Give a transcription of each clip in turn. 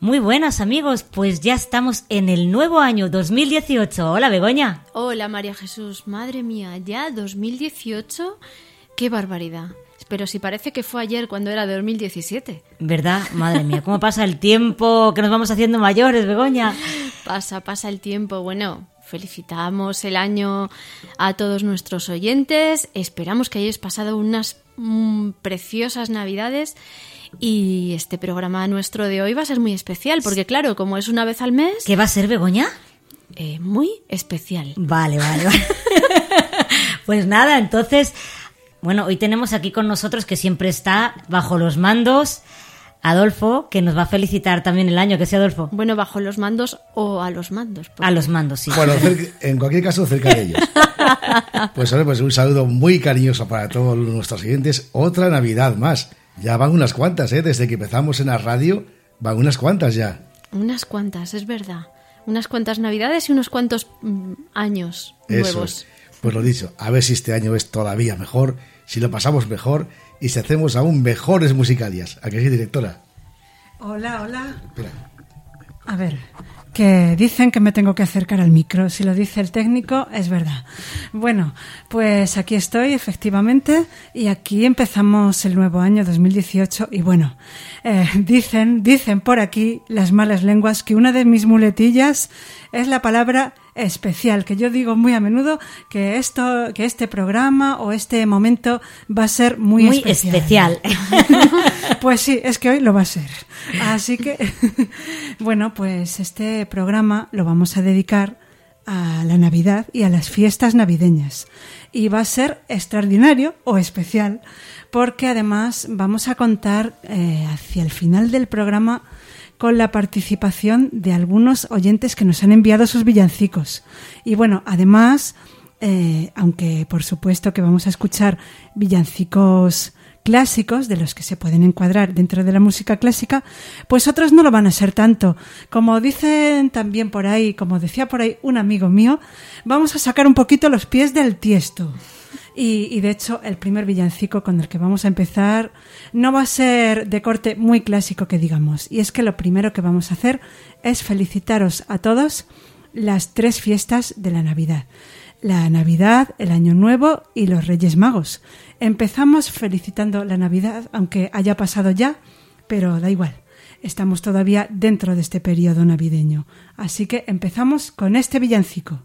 Muy buenas amigos, pues ya estamos en el nuevo año 2018. Hola Begoña. Hola María Jesús, madre mía, ya 2018, qué barbaridad. Pero si parece que fue ayer cuando era 2017. ¿Verdad? Madre mía, cómo pasa el tiempo, que nos vamos haciendo mayores, Begoña. Pasa, pasa el tiempo. Bueno, felicitamos el año a todos nuestros oyentes. Esperamos que hayáis pasado unas mm, preciosas navidades. Y este programa nuestro de hoy va a ser muy especial, porque claro, como es una vez al mes, ¿Qué va a ser Begoña? eh, muy especial. Vale, vale, vale. pues nada, entonces, bueno, hoy tenemos aquí con nosotros que siempre está bajo los mandos Adolfo, que nos va a felicitar también el año, que sea Adolfo. Bueno, bajo los mandos o a los mandos. porque- A los mandos, sí. Bueno, cerca- en cualquier caso, cerca de ellos. Pues, hombre, pues un saludo muy cariñoso para todos nuestros siguientes. Otra Navidad más. Ya van unas cuantas, ¿eh? Desde que empezamos en la radio, van unas cuantas ya. Unas cuantas, es verdad. Unas cuantas navidades y unos cuantos mm, años Eso nuevos. es. Pues lo dicho, a ver si este año es todavía mejor, si lo pasamos mejor y si hacemos aún mejores musicalias. ¿A que sí, directora? Hola, hola. Espera. A ver, que dicen que me tengo que acercar al micro. Si lo dice el técnico, es verdad. Bueno, pues aquí estoy, efectivamente, y aquí empezamos el nuevo año 2018. Y bueno, eh, dicen, dicen por aquí las malas lenguas que una de mis muletillas es la palabra especial, que yo digo muy a menudo que esto, que este programa o este momento va a ser muy, Muy especial. especial. Pues sí, es que hoy lo va a ser. Así que, bueno, pues este programa lo vamos a dedicar a la Navidad y a las fiestas navideñas. Y va a ser extraordinario o especial, porque además vamos a contar eh, hacia el final del programa con la participación de algunos oyentes que nos han enviado sus villancicos. Y bueno, además, eh, aunque por supuesto que vamos a escuchar villancicos clásicos de los que se pueden encuadrar dentro de la música clásica, pues otros no lo van a ser tanto. Como dicen también por ahí, como decía por ahí un amigo mío, vamos a sacar un poquito los pies del tiesto. Y, de hecho, el primer villancico con el que vamos a empezar no va a ser de corte muy clásico que digamos. Y es que lo primero que vamos a hacer es felicitaros a todos las tres fiestas de la Navidad. La Navidad, el Año Nuevo y los Reyes Magos. Empezamos felicitando la Navidad, aunque haya pasado ya, pero da igual. Estamos todavía dentro de este periodo navideño. Así que empezamos con este villancico.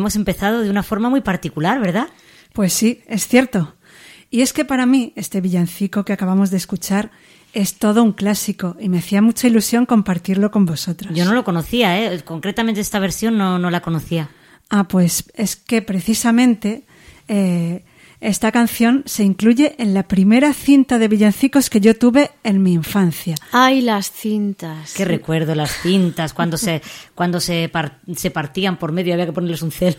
Hemos empezado de una forma muy particular, ¿verdad? Pues sí, es cierto. Y es que para mí este villancico que acabamos de escuchar es todo un clásico y me hacía mucha ilusión compartirlo con vosotros. Yo no lo conocía, ¿eh? concretamente esta versión no, no la conocía. Ah, pues es que precisamente eh, esta canción se incluye en la primera cinta de villancicos que yo tuve en mi infancia. Ay, las cintas. Qué recuerdo las cintas cuando se cuando se, par- se partían por medio había que ponerles un celo.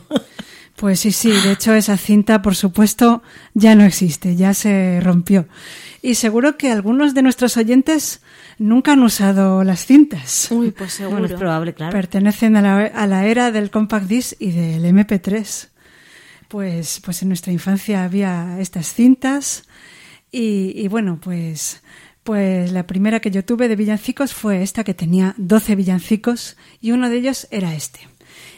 Pues sí, sí, de hecho esa cinta, por supuesto, ya no existe, ya se rompió. Y seguro que algunos de nuestros oyentes nunca han usado las cintas. Uy, pues seguro. Bueno, es probable, claro. Pertenecen a la, a la era del compact disc y del MP3. Pues, pues en nuestra infancia había estas cintas y, bueno, pues, pues la primera que yo tuve de villancicos fue esta que tenía 12 villancicos y uno de ellos era este.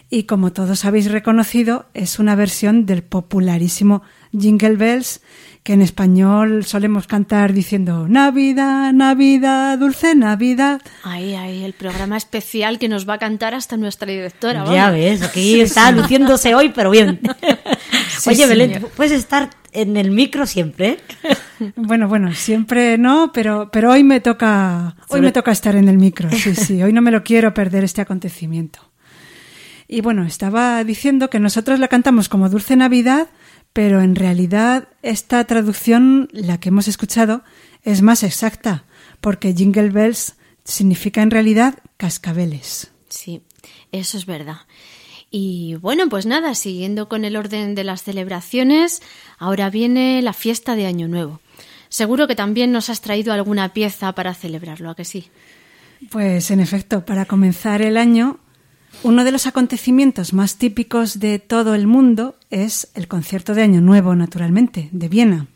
Y como todos habéis reconocido, es una versión del popularísimo Jingle Bells que en español solemos cantar diciendo Navidad, Navidad, dulce Navidad. Ay, ay, el programa especial que nos va a cantar hasta nuestra directora. Ya ves, aquí está luciéndose hoy, pero bien. Oye. Belén, ¿tú puedes estar en el micro siempre. Bueno, bueno, siempre no, pero, pero hoy me toca, hoy me toca estar en el micro. Sí, sí, hoy no me lo quiero perder este acontecimiento. Y bueno, estaba diciendo que nosotros la cantamos como Dulce Navidad, pero en realidad esta traducción, la que hemos escuchado, es más exacta, porque Jingle Bells significa en realidad cascabeles. Sí, eso es verdad. Y bueno, pues nada, siguiendo con el orden de las celebraciones, ahora viene la fiesta de Año Nuevo. Seguro que también nos has traído alguna pieza para celebrarlo, ¿a que sí? Pues en efecto, para comenzar el año, uno de los acontecimientos más típicos de todo el mundo es el concierto de Año Nuevo, naturalmente, de Viena.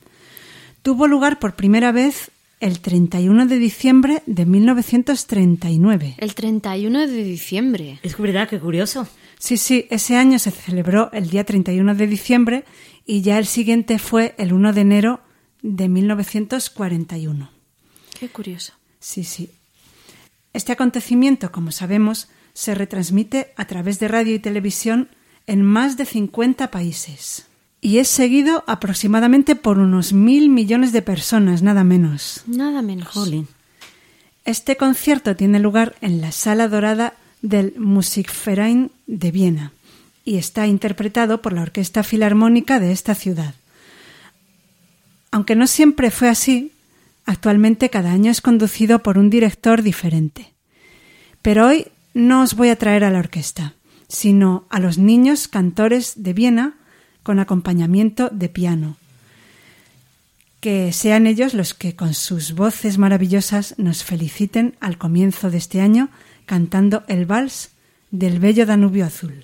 Tuvo lugar por primera vez el 31 de diciembre de 1939. El 31 de diciembre. Es verdad, qué curioso. Sí, sí, ese año se celebró el día 31 de diciembre y ya el siguiente fue el 1 de enero de 1941. Qué curioso. Sí, sí. Este acontecimiento, como sabemos, se retransmite a través de radio y televisión en más de 50 países. Y es seguido aproximadamente por unos mil millones de personas, nada menos. Nada menos. Jolín. Este concierto tiene lugar en la Sala Dorada del Musikverein de Viena y está interpretado por la Orquesta Filarmónica de esta ciudad. Aunque no siempre fue así, actualmente cada año es conducido por un director diferente. Pero hoy no os voy a traer a la orquesta, sino a los niños cantores de Viena con acompañamiento de piano. Que sean ellos los que con sus voces maravillosas nos feliciten al comienzo de este año cantando el vals del bello Danubio Azul.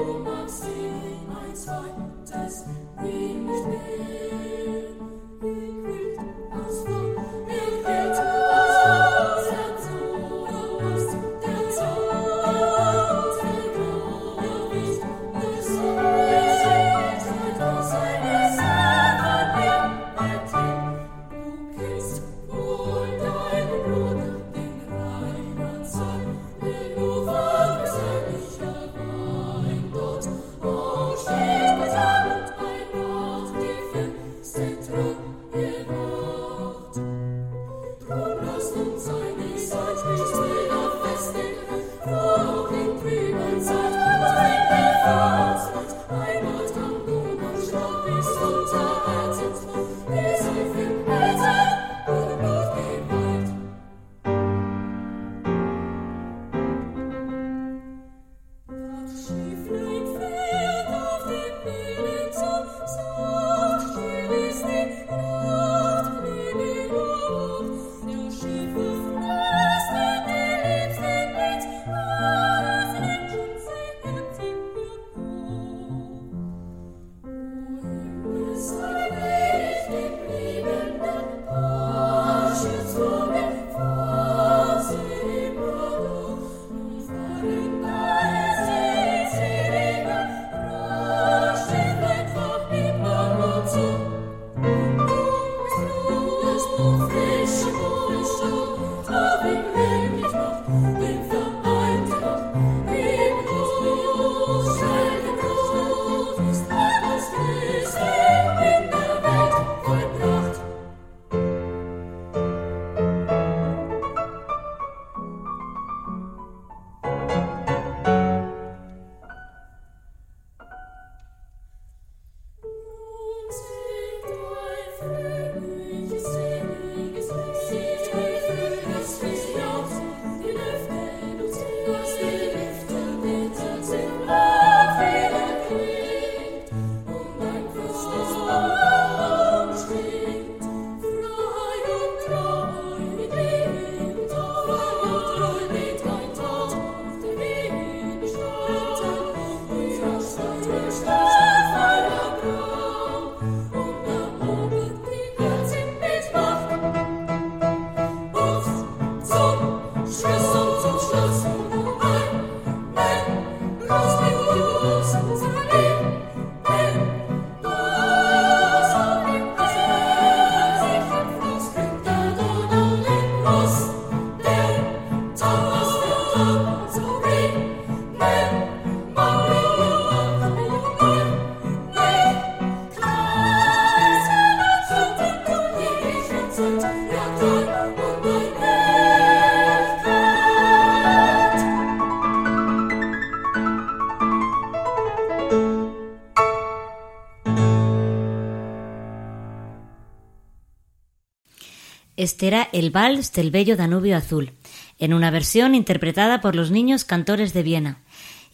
Este era el Vals del Bello Danubio Azul, en una versión interpretada por los niños cantores de Viena.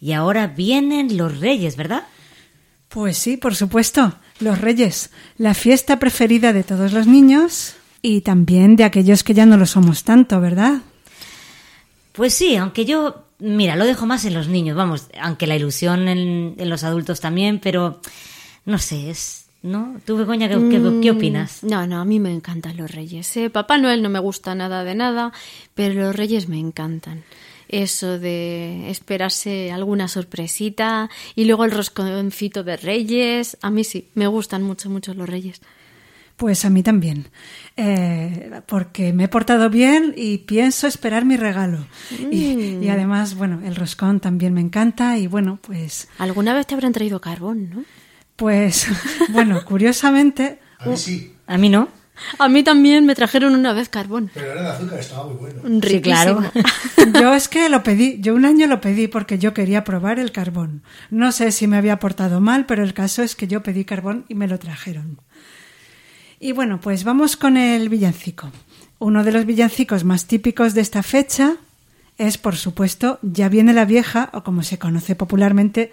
Y ahora vienen los Reyes, ¿verdad? Pues sí, por supuesto, los Reyes, la fiesta preferida de todos los niños y también de aquellos que ya no lo somos tanto, ¿verdad? Pues sí, aunque yo, mira, lo dejo más en los niños, vamos, aunque la ilusión en, en los adultos también, pero no sé, es, ¿No? ¿Tú, Begoña, qué, qué, qué opinas? No, no, a mí me encantan los reyes. ¿eh? Papá Noel no me gusta nada de nada, pero los reyes me encantan. eso de esperarse alguna sorpresita y luego el rosconcito de Reyes. A mí sí, me gustan mucho, mucho los Reyes. Pues a mí también, eh, porque me he portado bien y pienso esperar mi regalo. Y, Mm. y además, bueno, el roscón también me encanta y bueno, pues, Alguna vez te habrán traído carbón, ¿no? Pues, bueno, curiosamente, A mí sí, A mí no. A mí también me trajeron una vez carbón. pero era de azúcar, estaba muy bueno. Riquísimo. Sí, claro. yo es que lo pedí, yo un año lo pedí porque yo quería probar el carbón. No sé si me había portado mal, pero el caso es que yo pedí carbón y me lo trajeron. Y bueno, pues vamos con el villancico. Uno de los villancicos más típicos de esta fecha es, por supuesto, Ya viene la vieja, o como se conoce popularmente,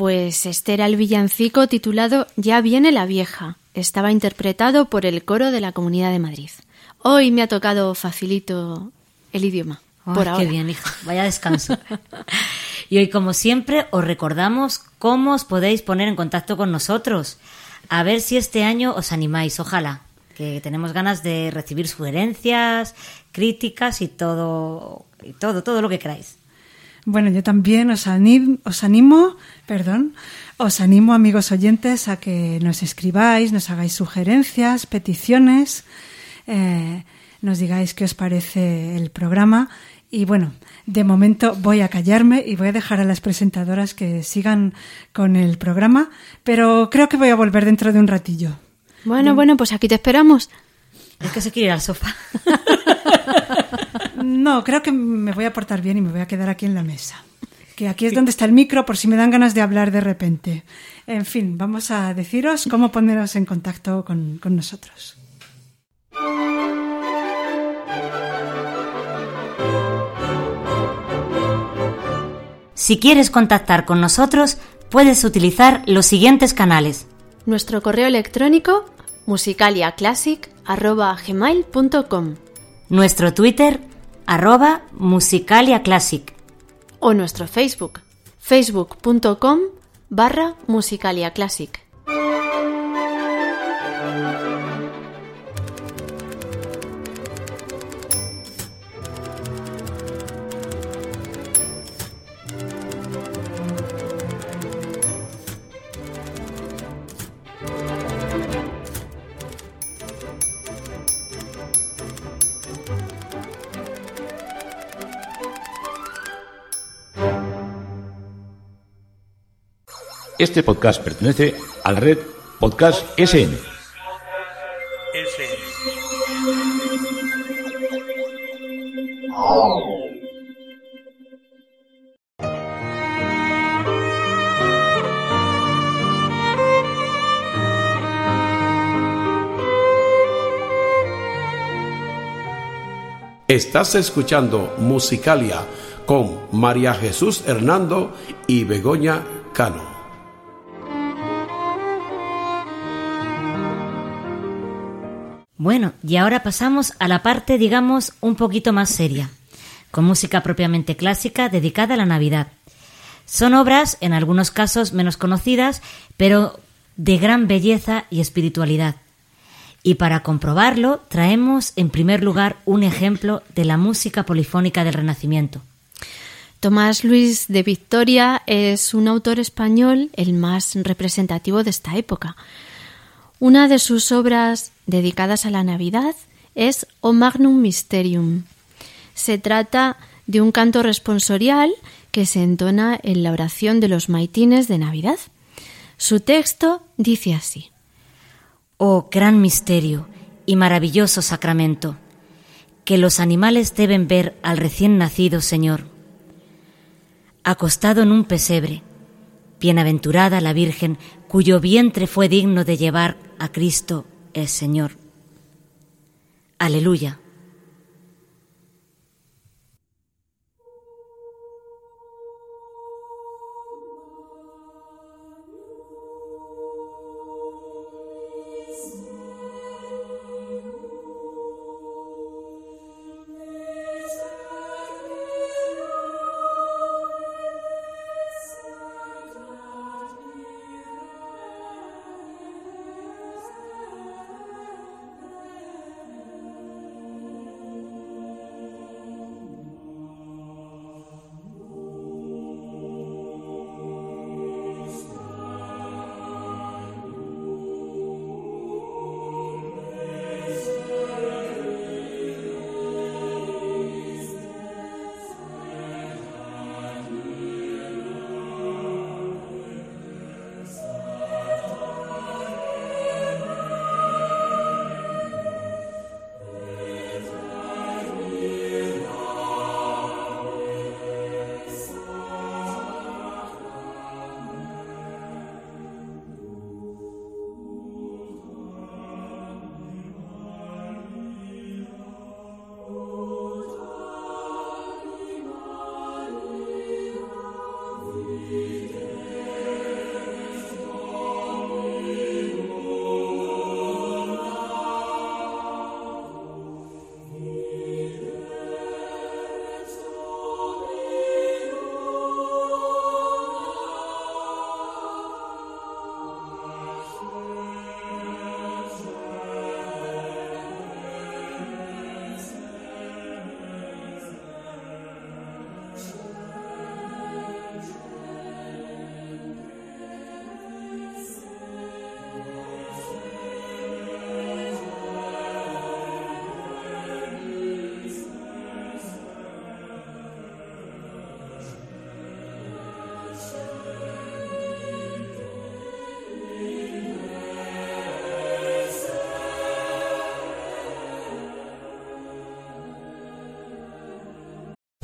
Pues este era el villancico titulado Ya viene la vieja. Estaba interpretado por el coro de la Comunidad de Madrid. Hoy me ha tocado facilito el idioma. Ay, por qué ahora. bien, hija. Vaya descanso. y hoy, como siempre, os recordamos cómo os podéis poner en contacto con nosotros. A ver si este año os animáis, ojalá. Que tenemos ganas de recibir sugerencias, críticas y todo, y todo, todo lo que queráis. Bueno, yo también os animo, os animo, perdón, os animo, amigos oyentes, a que nos escribáis, nos hagáis sugerencias, peticiones, eh, nos digáis qué os parece el programa. Y bueno, de momento voy a callarme y voy a dejar a las presentadoras que sigan con el programa, pero creo que voy a volver dentro de un ratillo. Bueno, bueno, pues aquí te esperamos. Es que se quiere ir al sofá. No, creo que me voy a portar bien y me voy a quedar aquí en la mesa. Que aquí es donde está el micro por si me dan ganas de hablar de repente. En fin, vamos a deciros cómo poneros en contacto con, con nosotros. Si quieres contactar con nosotros, puedes utilizar los siguientes canales. Nuestro correo electrónico musicaliaclassic.gmail.com Nuestro Twitter, arroba musicaliaclassic. o nuestro Facebook facebook.com barra musicaliaclassic. Este podcast pertenece a la red Podcast SN. Estás escuchando Musicalia con María Jesús Hernando y Begoña Cano. Bueno, y ahora pasamos a la parte, digamos, un poquito más seria, con música propiamente clásica dedicada a la Navidad. Son obras, en algunos casos menos conocidas, pero de gran belleza y espiritualidad. Y para comprobarlo, traemos en primer lugar un ejemplo de la música polifónica del Renacimiento. Tomás Luis de Victoria es un autor español el más representativo de esta época. Una de sus obras dedicadas a la Navidad es O Magnum Mysterium. Se trata de un canto responsorial que se entona en la oración de los maitines de Navidad. Su texto dice así. Oh gran misterio y maravilloso sacramento, que los animales deben ver al recién nacido Señor. Acostado en un pesebre, bienaventurada la Virgen cuyo vientre fue digno de llevar a Cristo el Señor. Aleluya.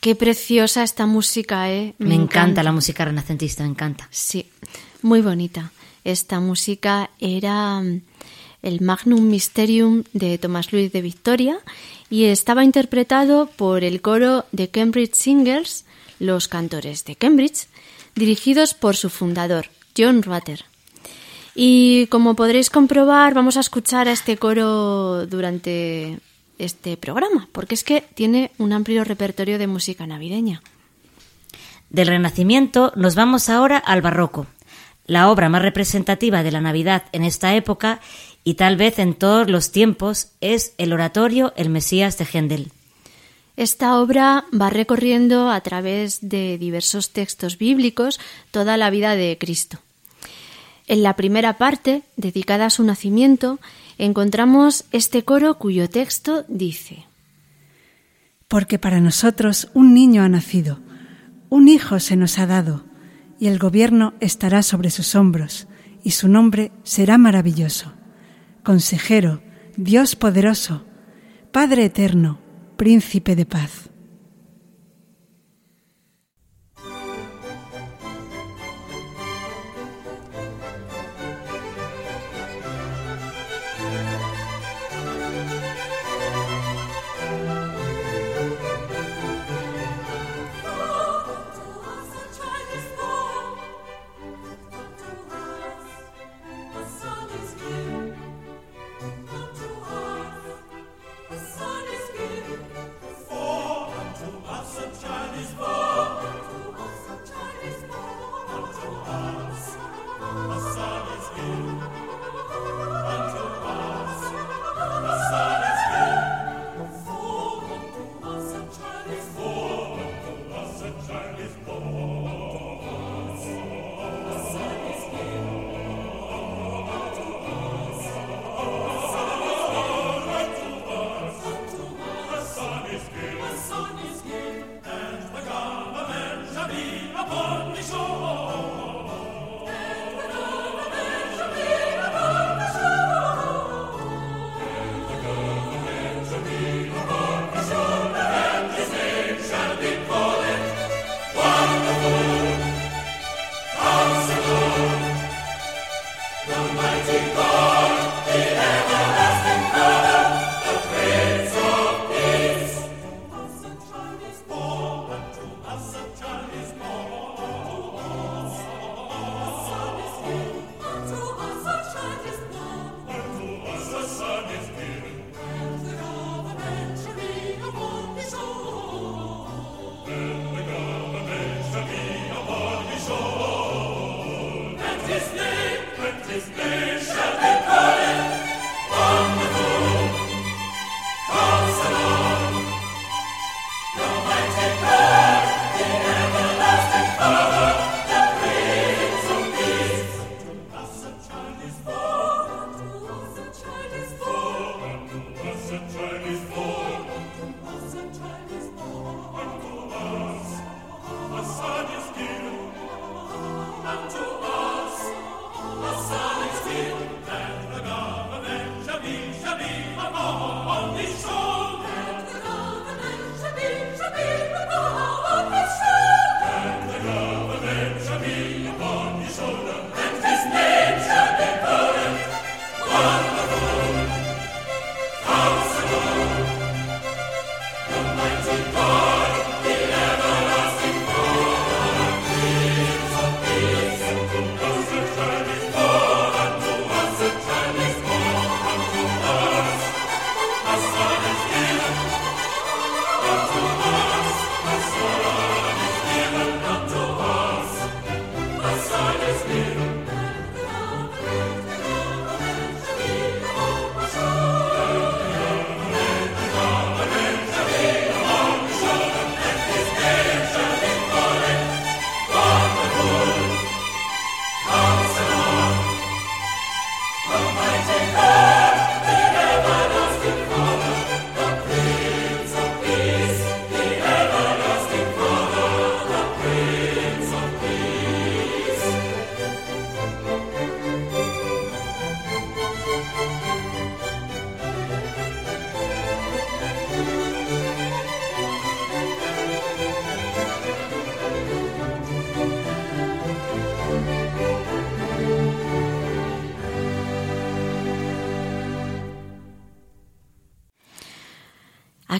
Qué preciosa esta música, ¿eh? Me, encanta. la música renacentista, me encanta. Sí, muy bonita. Esta música era mm, el Magnum Mysterium de Tomás Luis de Victoria y estaba interpretado por el coro de Cambridge Singers, los cantores de Cambridge, dirigidos por su fundador, John Rutter. Y como podréis comprobar, vamos a escuchar a este coro durante este programa, porque es que tiene un amplio repertorio de música navideña. Del Renacimiento nos vamos ahora al Barroco, la obra más representativa de la Navidad en esta época y tal vez en todos los tiempos es el oratorio El Mesías de Händel. Esta obra va recorriendo a través de diversos textos bíblicos toda la vida de Cristo. En la primera parte, dedicada a su nacimiento, encontramos este coro cuyo texto dice Porque para nosotros un niño ha nacido, un hijo se nos ha dado, y el gobierno estará sobre sus hombros, y su nombre será maravilloso. Consejero, Dios poderoso, Padre eterno, Príncipe de paz.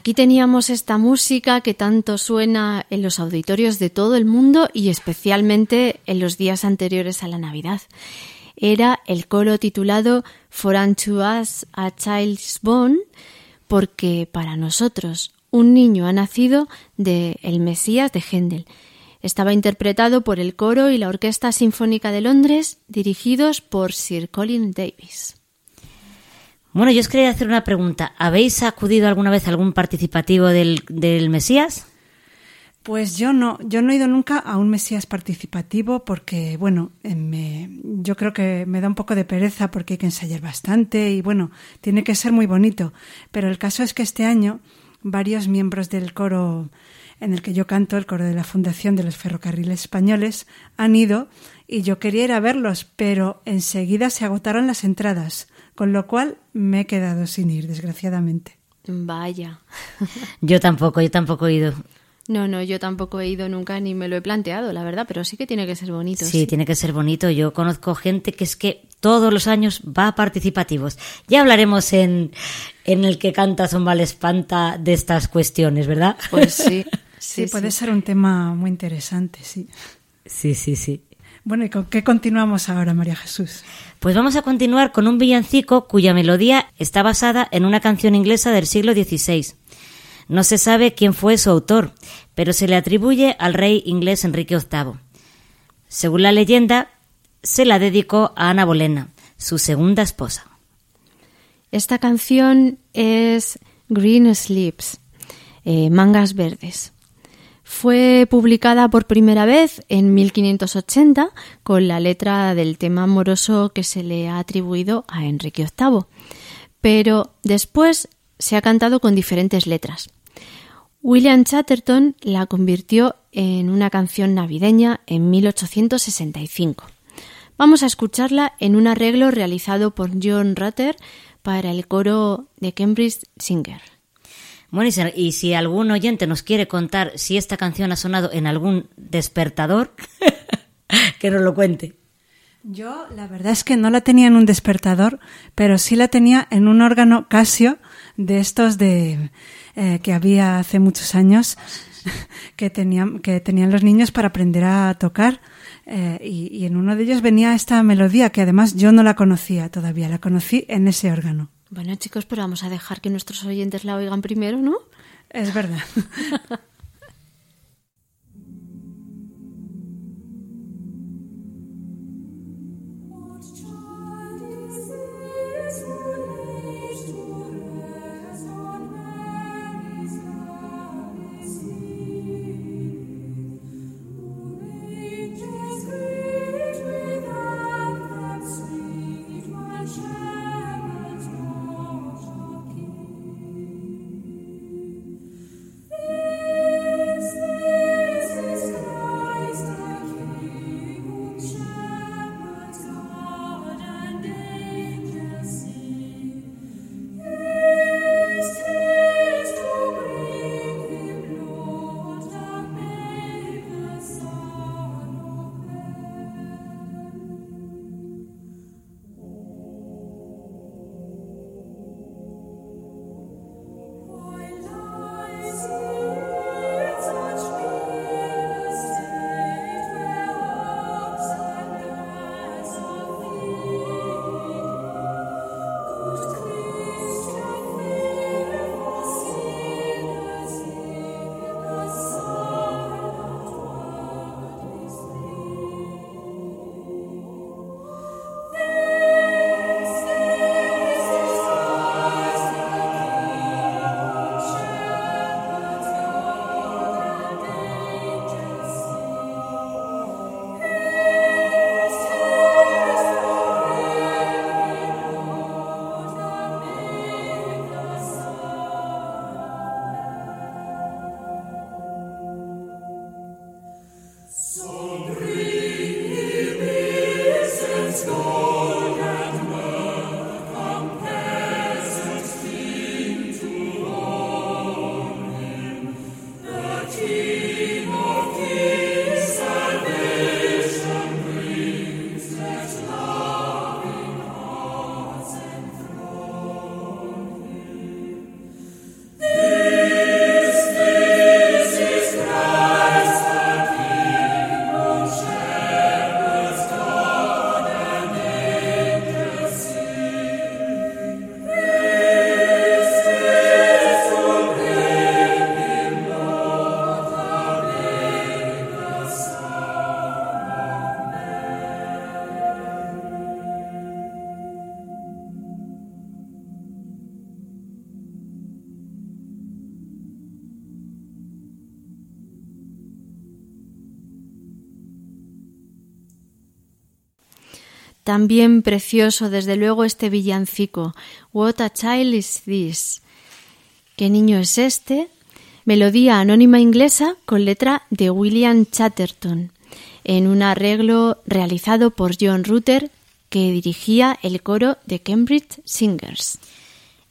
Aquí teníamos esta música que tanto suena en los auditorios de todo el mundo y especialmente en los días anteriores a la Navidad. Era el coro titulado For unto us a child's born, porque para nosotros un niño ha nacido de El Mesías de Händel. Estaba interpretado por el coro y la Orquesta Sinfónica de Londres, dirigidos por Sir Colin Davis. Bueno, yo os quería hacer una pregunta. ¿Habéis acudido alguna vez a algún participativo del, del Mesías? Pues yo no, yo no he ido nunca a un Mesías participativo porque, bueno, eh, me, yo creo que me da un poco de pereza porque hay que ensayar bastante y, bueno, tiene que ser muy bonito. Pero el caso es que este año varios miembros del coro en el que yo canto, el coro de la Fundación de los Ferrocarriles Españoles, han ido y yo quería ir a verlos, pero enseguida se agotaron las entradas con lo cual me he quedado sin ir, desgraciadamente. Vaya. yo tampoco, yo tampoco he ido. No, no, yo tampoco he ido nunca ni me lo he planteado, la verdad, pero sí que tiene que ser bonito. Sí, tiene que ser bonito. Yo conozco gente que es que todos los años va a participativos. Ya hablaremos en, en el que canta Zombal Espanta de estas cuestiones, ¿verdad? Pues sí. sí, puede ser un tema muy interesante, sí. Sí, sí, sí. Bueno, ¿y con qué continuamos ahora, María Jesús? Pues vamos a continuar con un villancico cuya melodía está basada en una canción inglesa del siglo XVI. No se sabe quién fue su autor, pero se le atribuye al rey inglés Enrique VIII. Según la leyenda, se la dedicó a Ana Bolena, su segunda esposa. Esta canción es Green Sleeps, eh, Mangas Verdes. Fue publicada por primera vez en 1580 con la letra del tema amoroso que se le ha atribuido a Enrique VIII, pero después se ha cantado con diferentes letras. William Chatterton la convirtió en una canción navideña en 1865. Vamos a escucharla en un arreglo realizado por John Rutter para el coro de Cambridge Singer. Bueno, y si algún oyente nos quiere contar si esta canción ha sonado en algún despertador, que nos lo cuente. Yo la verdad es que no la tenía en un despertador, pero sí la tenía en un órgano Casio de estos de eh, que había hace muchos años que tenían que tenían los niños para aprender a tocar eh, y, y en uno de ellos venía esta melodía que además yo no la conocía todavía, la conocí en ese órgano. Bueno, chicos, pero vamos a dejar que nuestros oyentes la oigan primero, ¿no? Es verdad. También precioso, desde luego, este villancico. What a child is this? ¿Qué niño es este? Melodía anónima inglesa con letra de William Chatterton, en un arreglo realizado por John Rutter, que dirigía el coro de Cambridge Singers.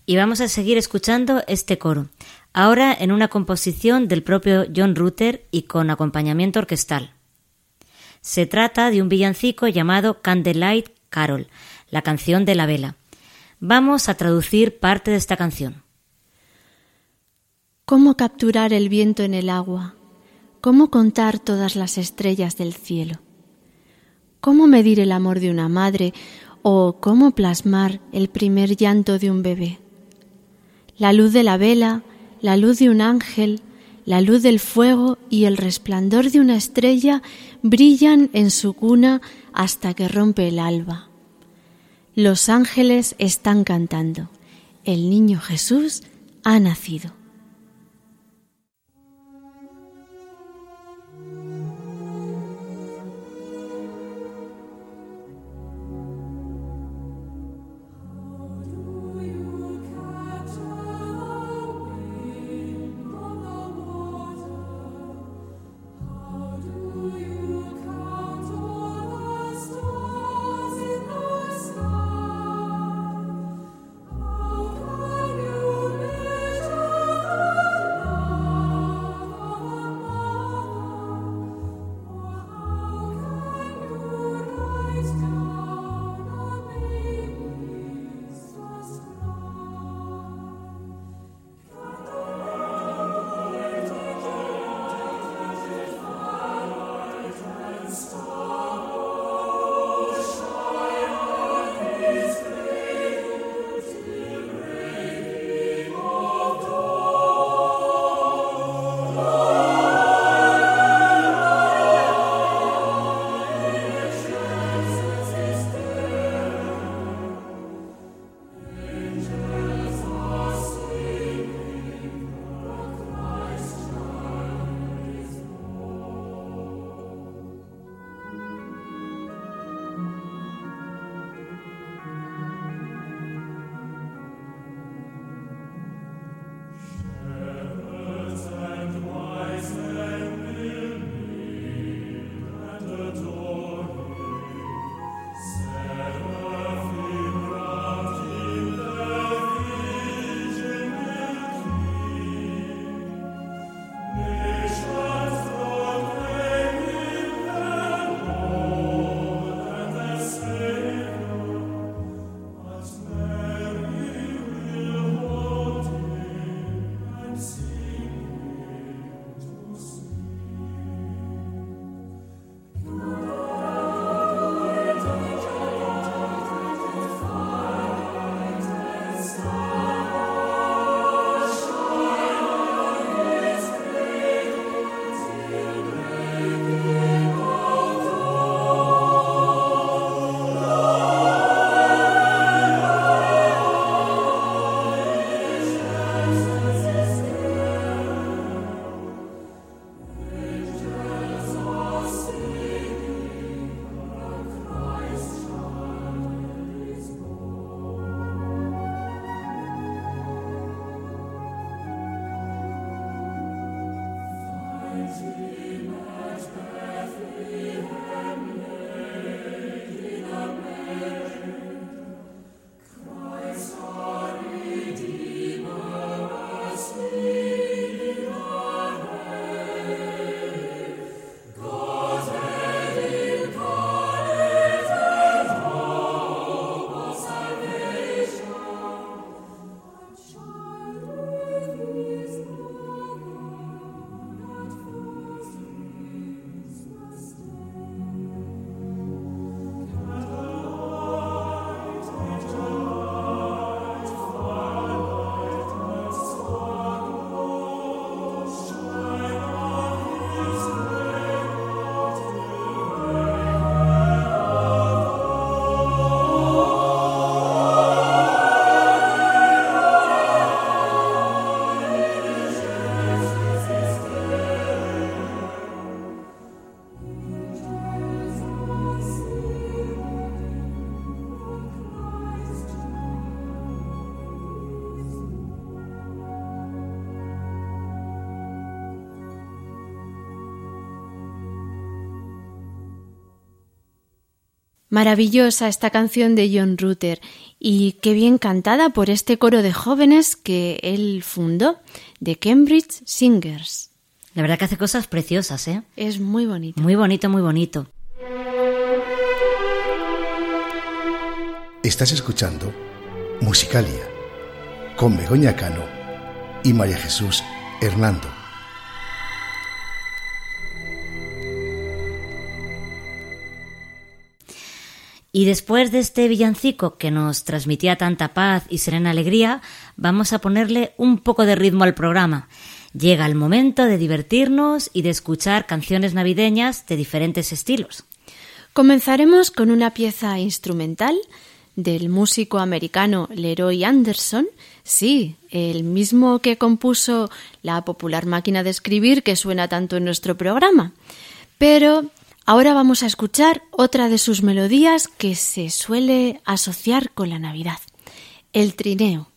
Y vamos a seguir escuchando este coro, ahora en una composición del propio John Rutter y con acompañamiento orquestal. Se trata de un villancico llamado Candlelight Carol, la canción de la vela. Vamos a traducir parte de esta canción. ¿Cómo capturar el viento en el agua? ¿Cómo contar todas las estrellas del cielo? ¿Cómo medir el amor de una madre o cómo plasmar el primer llanto de un bebé? La luz de la vela, la luz de un ángel, la luz del fuego y el resplandor de una estrella brillan en su cuna hasta que rompe el alba. Los ángeles están cantando. El niño Jesús ha nacido. Maravillosa esta canción de John Rutter y qué bien cantada por este coro de jóvenes que él fundó, de Cambridge Singers. La verdad que hace cosas preciosas, ¿eh? Es muy bonito. Muy bonito, muy bonito. Estás escuchando Musicalia con Begoña Cano y María Jesús Hernando. Y después de este villancico que nos transmitía tanta paz y serena alegría, vamos a ponerle un poco de ritmo al programa. Llega el momento de divertirnos y de escuchar canciones navideñas de diferentes estilos. Comenzaremos con una pieza instrumental del músico americano Leroy Anderson, sí, el mismo que compuso la popular máquina de escribir que suena tanto en nuestro programa. Pero ahora vamos a escuchar otra de sus melodías que se suele asociar con la Navidad, el trineo.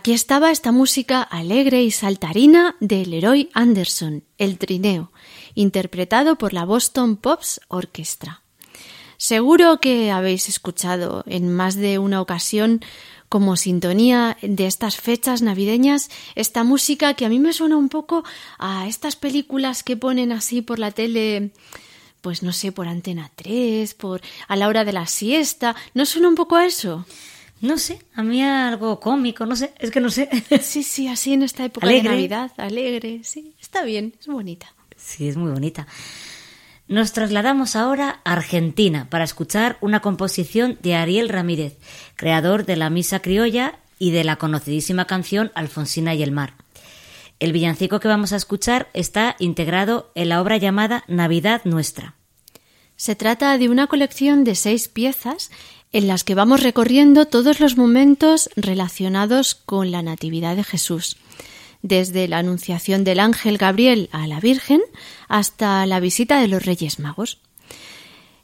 Aquí estaba esta música alegre y saltarina de Leroy Anderson, El Trineo, interpretado por la Boston Pops Orchestra. Seguro que habéis escuchado en más de una ocasión como sintonía de estas fechas navideñas esta música que a mí me suena un poco a estas películas que ponen así por la tele pues no sé, por Antena 3, por a la hora de la siesta, ¿no suena un poco a eso? No sé, a mí algo cómico, no sé, es que no sé. Sí, sí, así en esta época Alegre. de Navidad, alegre, sí, está bien, es bonita. Sí, es muy bonita. Nos trasladamos ahora a Argentina para escuchar una composición de Ariel Ramírez, creador de la Misa Criolla y de la conocidísima canción Alfonsina y el mar. El villancico que vamos a escuchar está integrado en la obra llamada Navidad Nuestra. Se trata de una colección de seis piezas en las que vamos recorriendo todos los momentos relacionados con la Natividad de Jesús, desde la anunciación del ángel Gabriel a la Virgen hasta la visita de los Reyes Magos.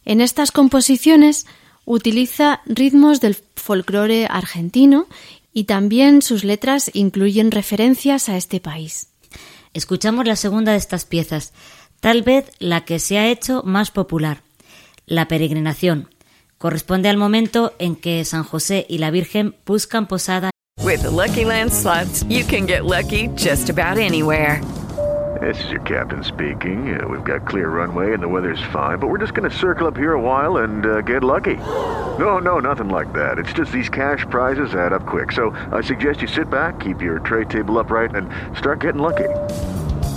En estas composiciones utiliza ritmos del folclore argentino y también sus letras incluyen referencias a este país. Escuchamos la segunda de estas piezas, tal vez la que se ha hecho más popular, La peregrinación. Corresponde al momento en que San José y la Virgen buscan posada. With the Lucky Land slots, you can get lucky just about anywhere. This is your captain speaking. Uh, we've got clear runway and the weather's fine, but we're just going to circle up here a while and uh, get lucky. No, no, nothing like that. It's just these cash prizes add up quick. So I suggest you sit back, keep your tray table upright, and start getting lucky.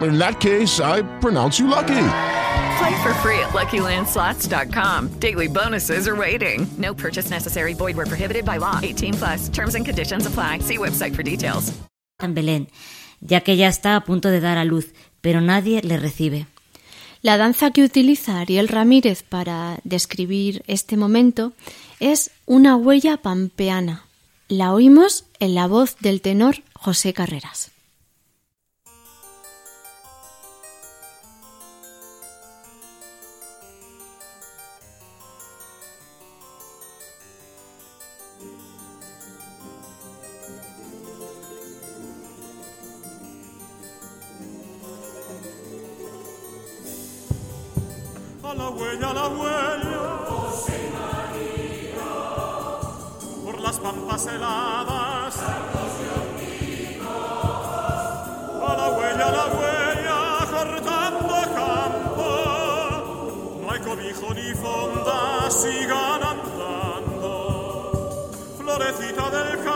In that case, I pronounce you lucky. Play for free at LuckyLandSlots.com. Daily bonuses are waiting. No purchase necessary. Void where prohibited by law. 18 plus. Terms and conditions apply. See website for details. En Belén, ya que ya está a punto de dar a luz, pero nadie le recibe. La danza que utiliza Ariel Ramírez para describir este momento es una huella pampeana. La oímos en la voz del tenor José Carreras. A la huella, a la huella. José María. Por las pampas heladas. A la huella, a la huella, cortando campo. No hay cobijo ni fonda, sigan andando. Florecita del campo.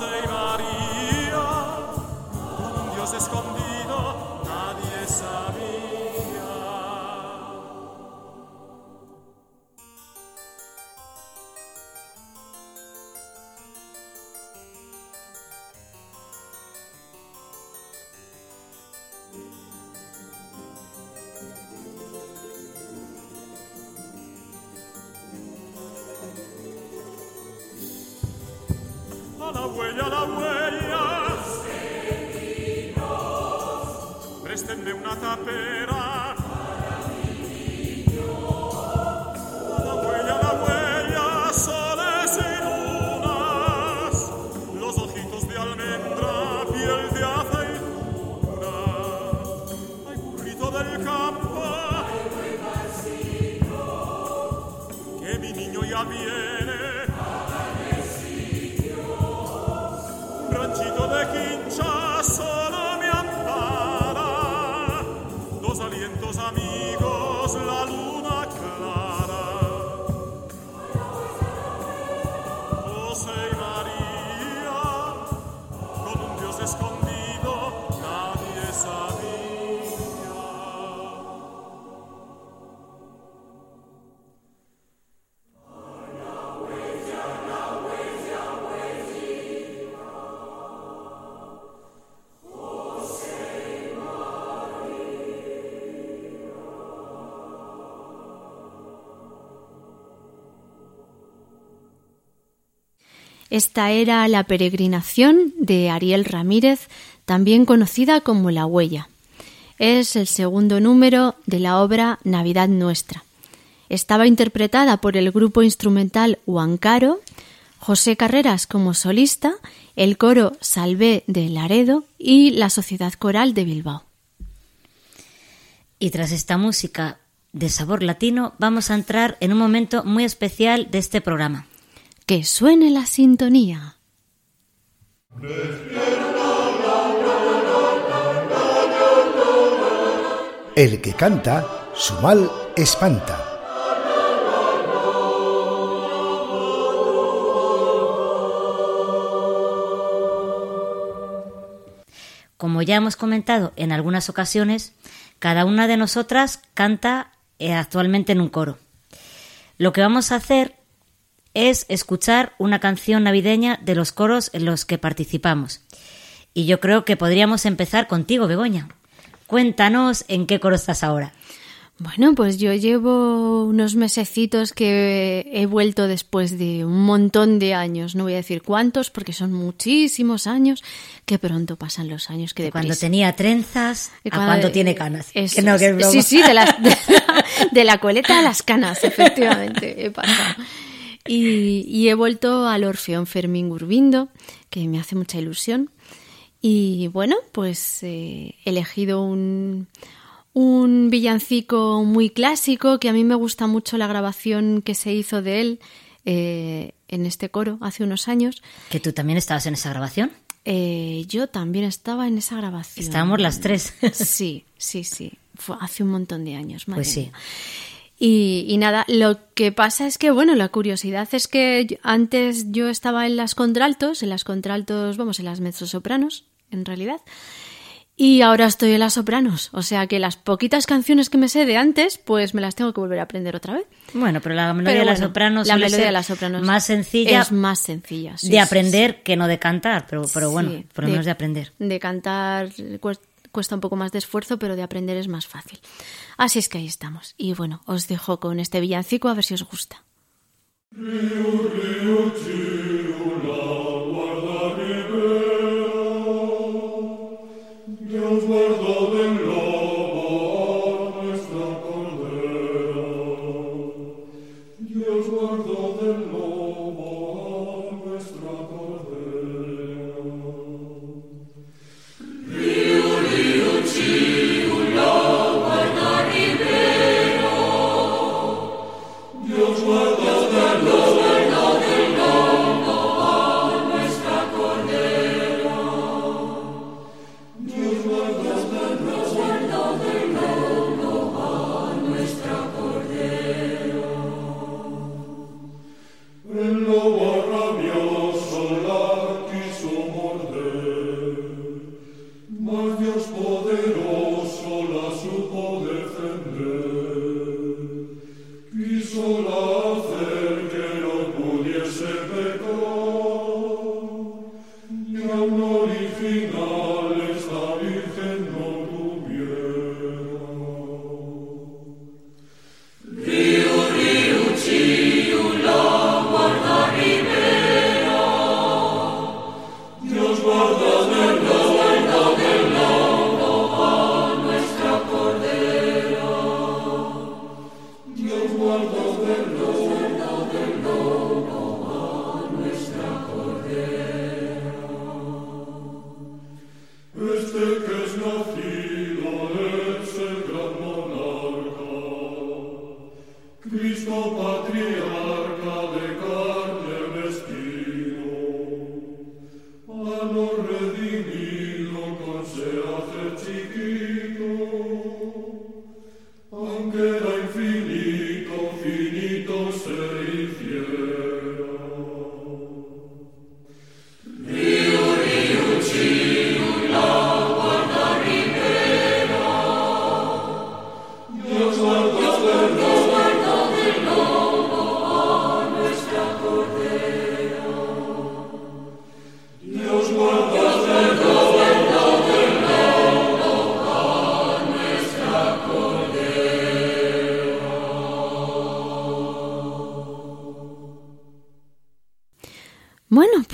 Y María, con un Dios escondido, huella, la huella. Préstenme una tapera. Esta era la peregrinación de Ariel Ramírez, también conocida como La Huella. Es el segundo número de la obra Navidad Nuestra. Estaba interpretada por el grupo instrumental Huancaro, José Carreras como solista, el coro Salvé de Laredo y la Sociedad Coral de Bilbao. Y tras esta música de sabor latino, vamos a entrar en un momento muy especial de este programa. Que suene la sintonía. El que canta, su mal espanta. Como ya hemos comentado en algunas ocasiones, cada una de nosotras canta eh, actualmente en un coro. Lo que vamos a hacer es escuchar una canción navideña de los coros en los que participamos. Y yo creo que podríamos empezar contigo, Begoña. Cuéntanos en qué coro estás ahora. Bueno, pues yo llevo unos mesecitos que he vuelto después de un montón de años. No voy a decir cuántos, porque son muchísimos años. Que pronto pasan los años. Que De cuando tenía trenzas a cuando- cuando tiene canas. Eso Que no, que es broma. sí, sí, de la, de, de la coleta a las canas, efectivamente, he pasado. Y, y he vuelto al Orfeón Fermín Gurbindo, que me hace mucha ilusión. Y bueno, pues eh, he elegido un, un villancico muy clásico, que a mí me gusta mucho la grabación que se hizo de él eh, en este coro hace unos años. Que tú también estabas en esa grabación. Eh, yo también estaba en esa grabación. Estábamos las tres. Sí, sí, sí. Fue hace un montón de años. madre Pues sí. mía. Y, y nada, lo que pasa es que, bueno, la curiosidad es que antes yo estaba en las contraltos, en las contraltos, vamos, en las mezzosopranos, en realidad. Y ahora estoy en las sopranos. O sea que las poquitas canciones que me sé de antes, pues me las tengo que volver a aprender otra vez. Bueno, pero la melodía Pero de las sopranos la melodía de las sopranos más sencilla es más sencilla sí, de sí, aprender que no de cantar, pero, pero bueno, por lo menos de aprender. De cantar cuesta un poco más de esfuerzo, pero de aprender es más fácil. Así es que ahí estamos. Y bueno, os dejo con este villancico a ver si os gusta.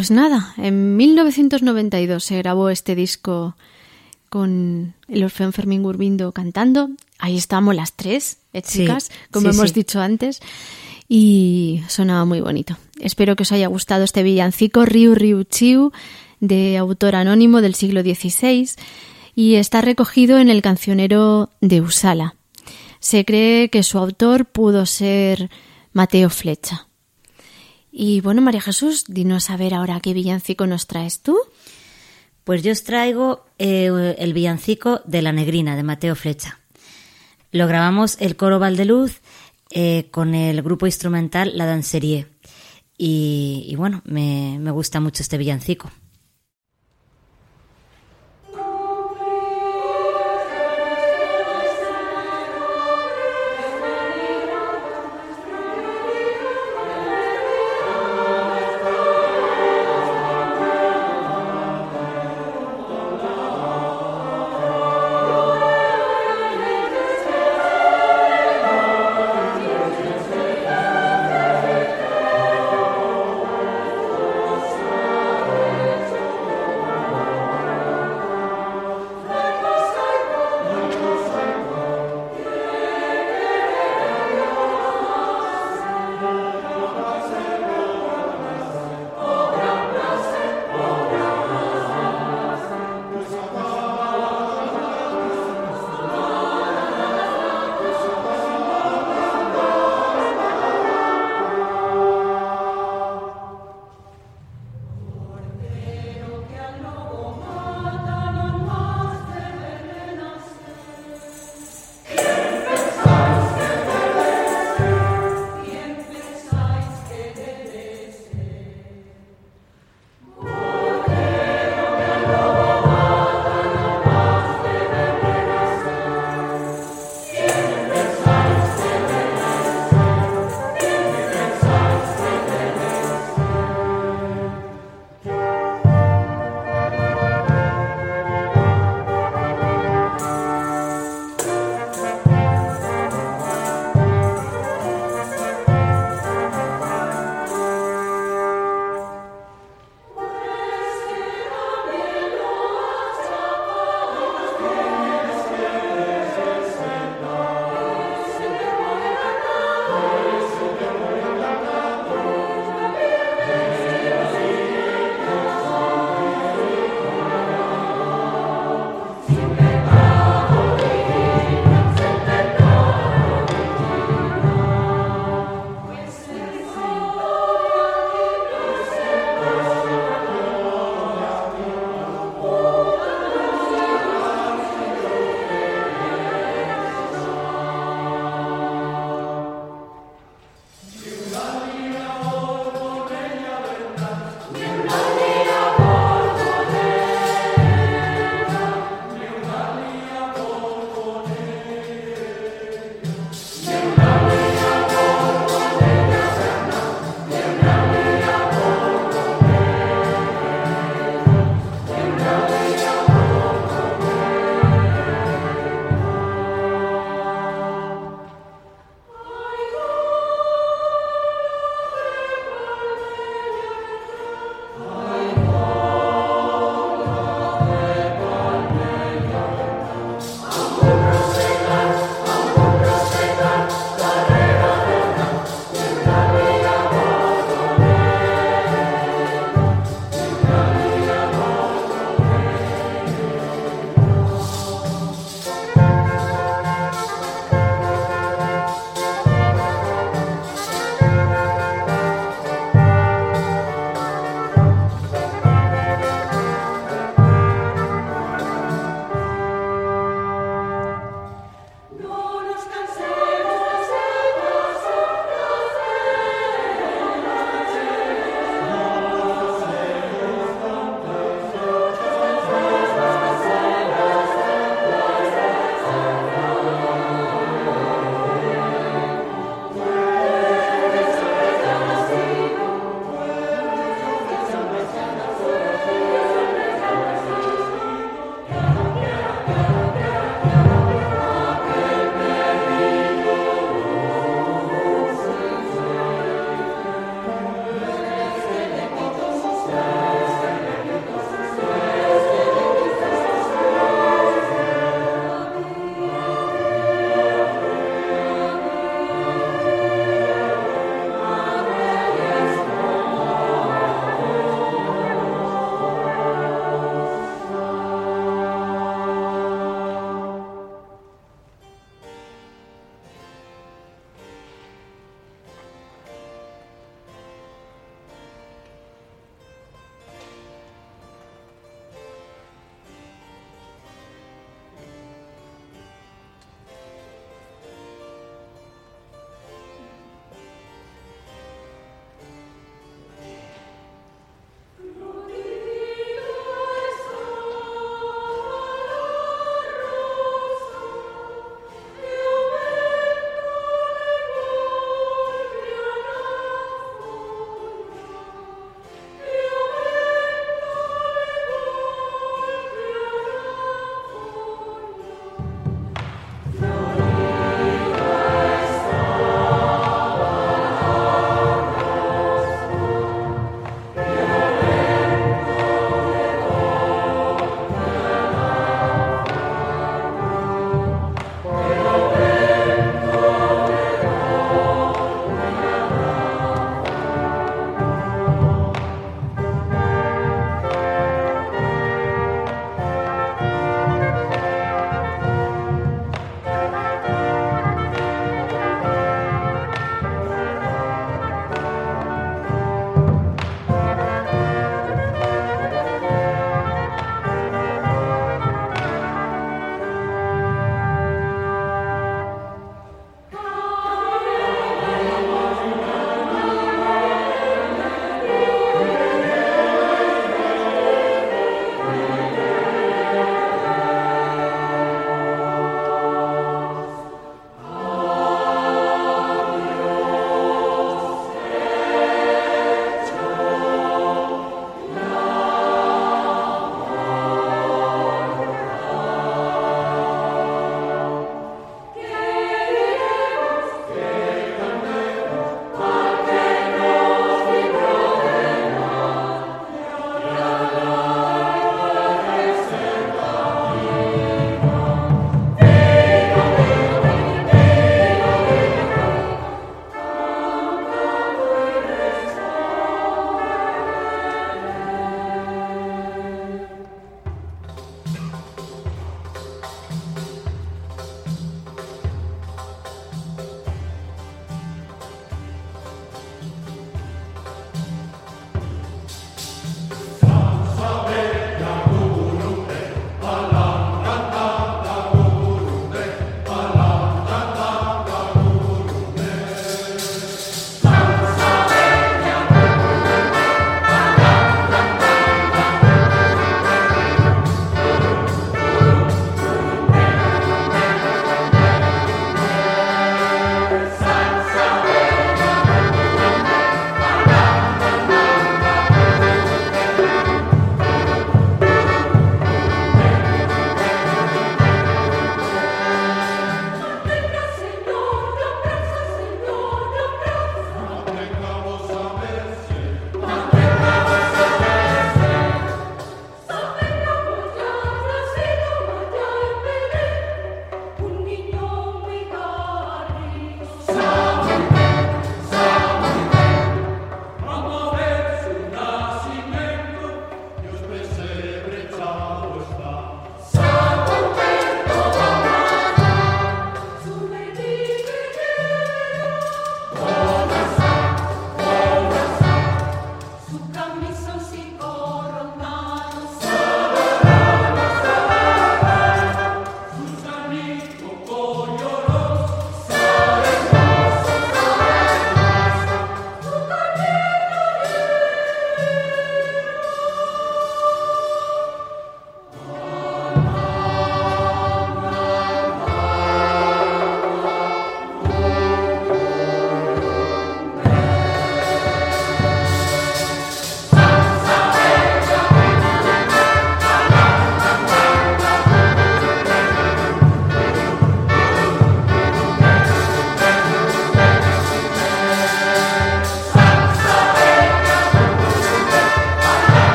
Pues nada, en 1992 se grabó este disco con el Orfeón Fermín Gurbindo cantando. Ahí estamos las tres, eh, Sí, chicas, como sí, hemos sí. dicho antes. Y sonaba muy bonito. Espero que os haya gustado este villancico Riu Riu Chiu de autor anónimo del siglo XVI. y está recogido en el cancionero de Usala. Se cree que su autor pudo ser Mateo Flecha. Y bueno, María Jesús, dinos a ver ahora qué villancico nos traes tú. Pues yo os traigo eh, el villancico de la negrina de Mateo Flecha. Lo grabamos el coro Valdeluz eh, con el grupo instrumental La Danserie. Y, y bueno, me, me gusta mucho este villancico.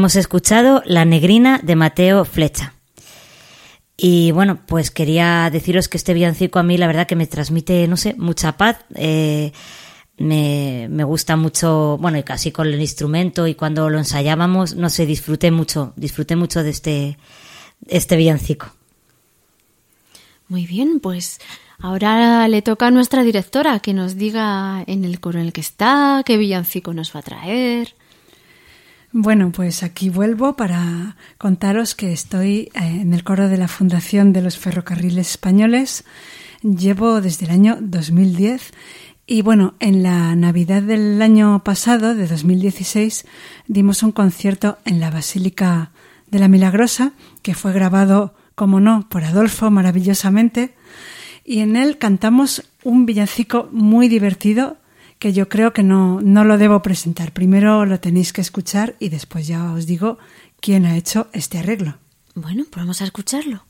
Hemos escuchado La Negrina de Mateo Flecha. Y bueno, pues quería deciros que este villancico a mí la verdad que me transmite, no sé, mucha paz. Eh, me, me gusta mucho, bueno, y casi con el instrumento y cuando lo ensayábamos, no sé, disfruté mucho, disfruté mucho de este, este villancico. Muy bien, pues ahora le toca a nuestra directora que nos diga en el coro en el que está, qué villancico nos va a traer. Bueno, pues aquí vuelvo para contaros que estoy eh, en el coro de la Fundación de los Ferrocarriles Españoles. Llevo desde el año 2010 y bueno, en la Navidad del año pasado, de 2016, dimos un concierto en la Basílica de la Milagrosa, que fue grabado, como no, por Adolfo maravillosamente, y en él cantamos un villancico muy divertido que yo creo que no, no lo debo presentar. Primero lo tenéis que escuchar y después ya os digo quién ha hecho este arreglo. Bueno, pues vamos a escucharlo.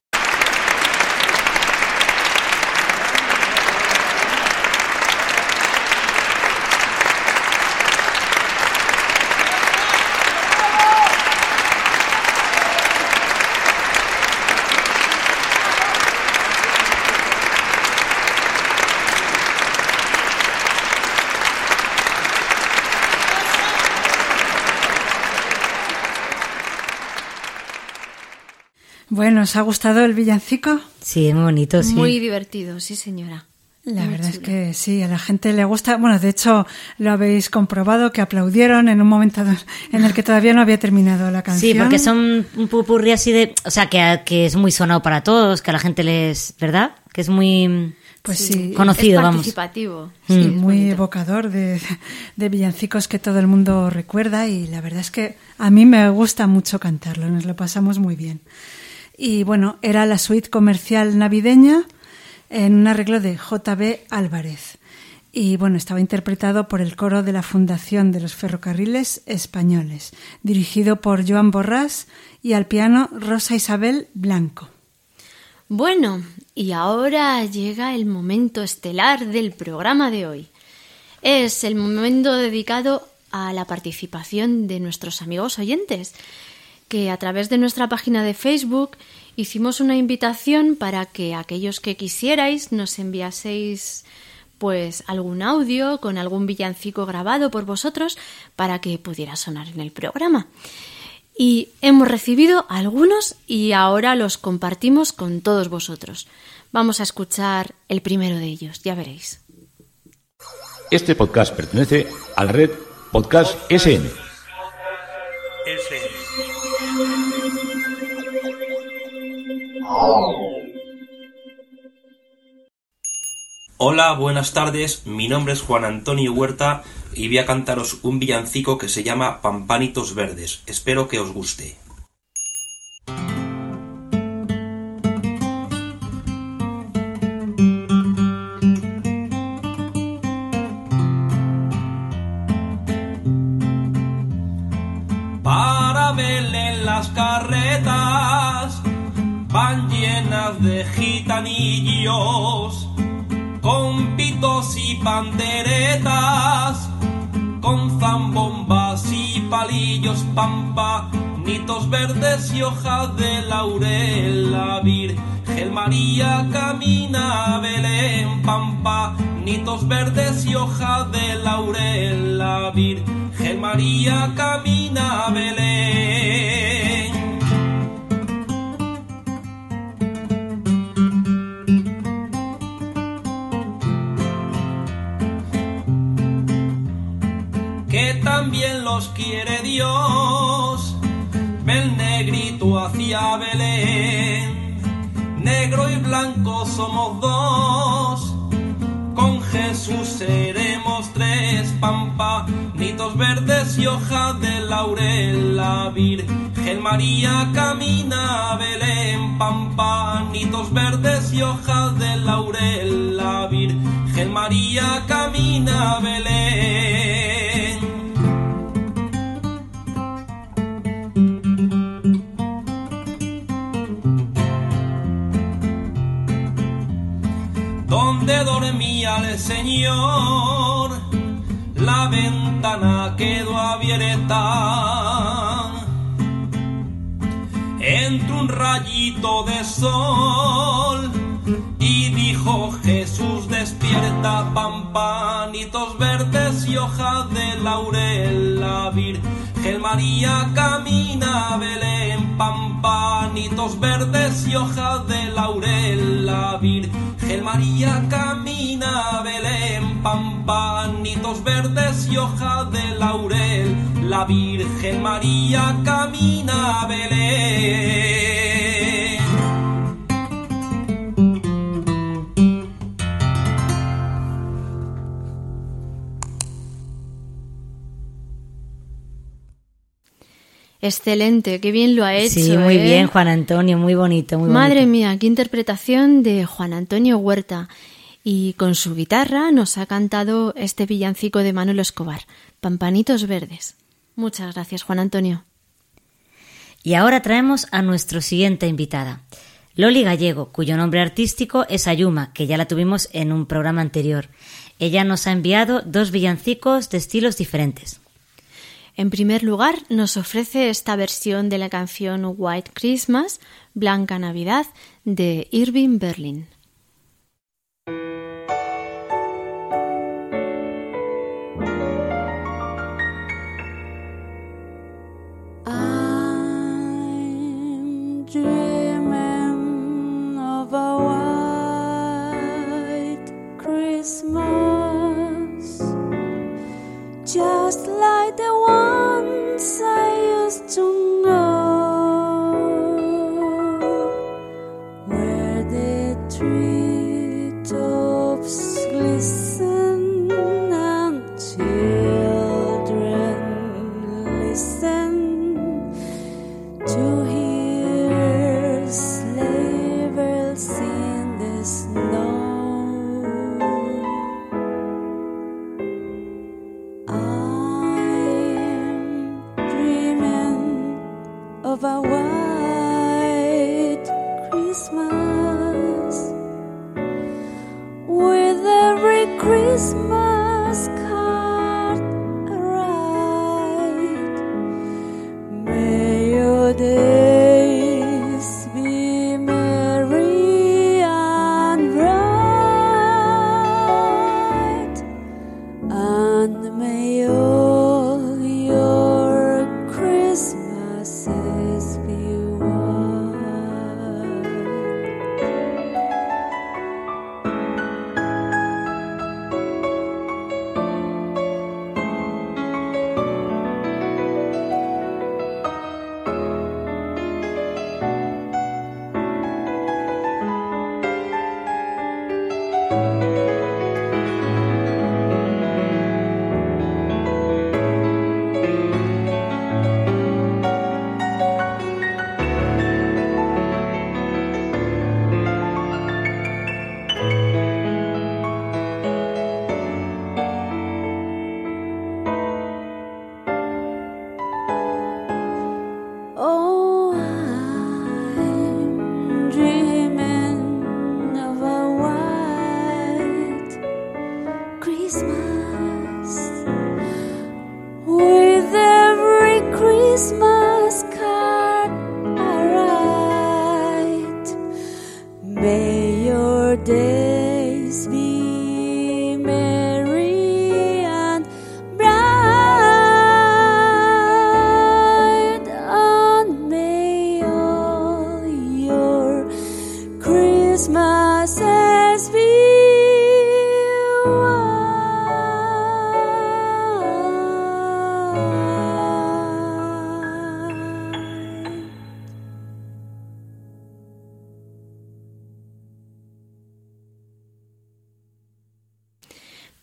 Bueno, ¿os ha gustado el villancico? Sí, es muy bonito, sí. Muy divertido, sí, señora. La Muy verdad es que sí, a la gente le gusta. Bueno, de hecho, lo habéis comprobado que aplaudieron en un momento en el que todavía no había terminado la canción. Sí, porque son un pupurri así de... O sea, que, que es muy sonado para todos, que a la gente les... ¿Verdad? Que es muy... Pues sí. Conocido, es vamos. participativo. Sí, Mm. muy evocador de, de villancicos que todo el mundo recuerda y la verdad es que a mí me gusta mucho cantarlo, nos lo pasamos muy bien. Y bueno, era la suite comercial navideña en un arreglo de JB Álvarez. Y bueno, estaba interpretado por el coro de la Fundación de los Ferrocarriles Españoles, dirigido por Joan Borrás y al piano Rosa Isabel Blanco. Bueno, y ahora llega el momento estelar del programa de hoy. Es el momento dedicado a la participación de nuestros amigos oyentes, que a través de nuestra página de Facebook hicimos una invitación para que aquellos que quisierais nos enviaseis pues algún audio con algún villancico grabado por vosotros para que pudiera sonar en el programa. Y hemos recibido algunos y ahora los compartimos con todos vosotros. Vamos a escuchar el primero de ellos, ya veréis. Este podcast pertenece a la red Podcast SN. Hola, buenas tardes. Mi nombre es Juan Antonio Huerta y voy a cantaros un villancico que se llama Pampanitos Verdes. Espero que os guste. Verdes María camina Belén. Excelente, qué bien lo ha hecho. Sí, muy ¿eh? bien, Juan Antonio, muy bonito, muy Madre mía, qué interpretación de Juan Antonio Huerta. Y con su guitarra nos ha cantado este villancico de Manuel Escobar, Pampanitos Verdes. Muchas gracias, Juan Antonio. Y ahora traemos a nuestra siguiente invitada, Loli Gallego, cuyo nombre artístico es Ayuma, que ya la tuvimos en un programa anterior. Ella nos ha enviado dos villancicos de estilos diferentes. En primer lugar, nos ofrece esta versión de la canción White Christmas, Blanca Navidad, de Irving Berlin.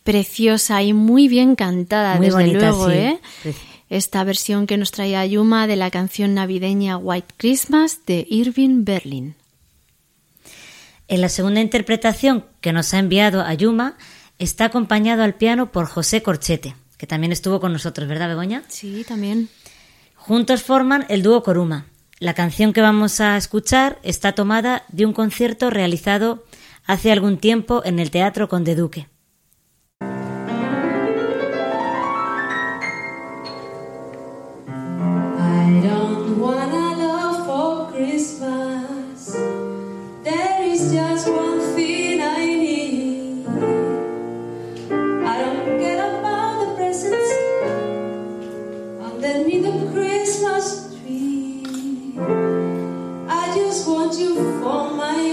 Preciosa y muy bien cantada, Muy desde bonita, luego, sí. ¿eh? Esta versión que nos trae Ayuma de la canción navideña White Christmas de Irving Berlin. En la segunda interpretación que nos ha enviado Ayuma está acompañado al piano por José Corchete, que también estuvo con nosotros, ¿verdad, Begoña? Sí, también. Juntos forman el dúo Coruma. La canción que vamos a escuchar está tomada de un concierto realizado hace algún tiempo en el Teatro Conde Duque. You for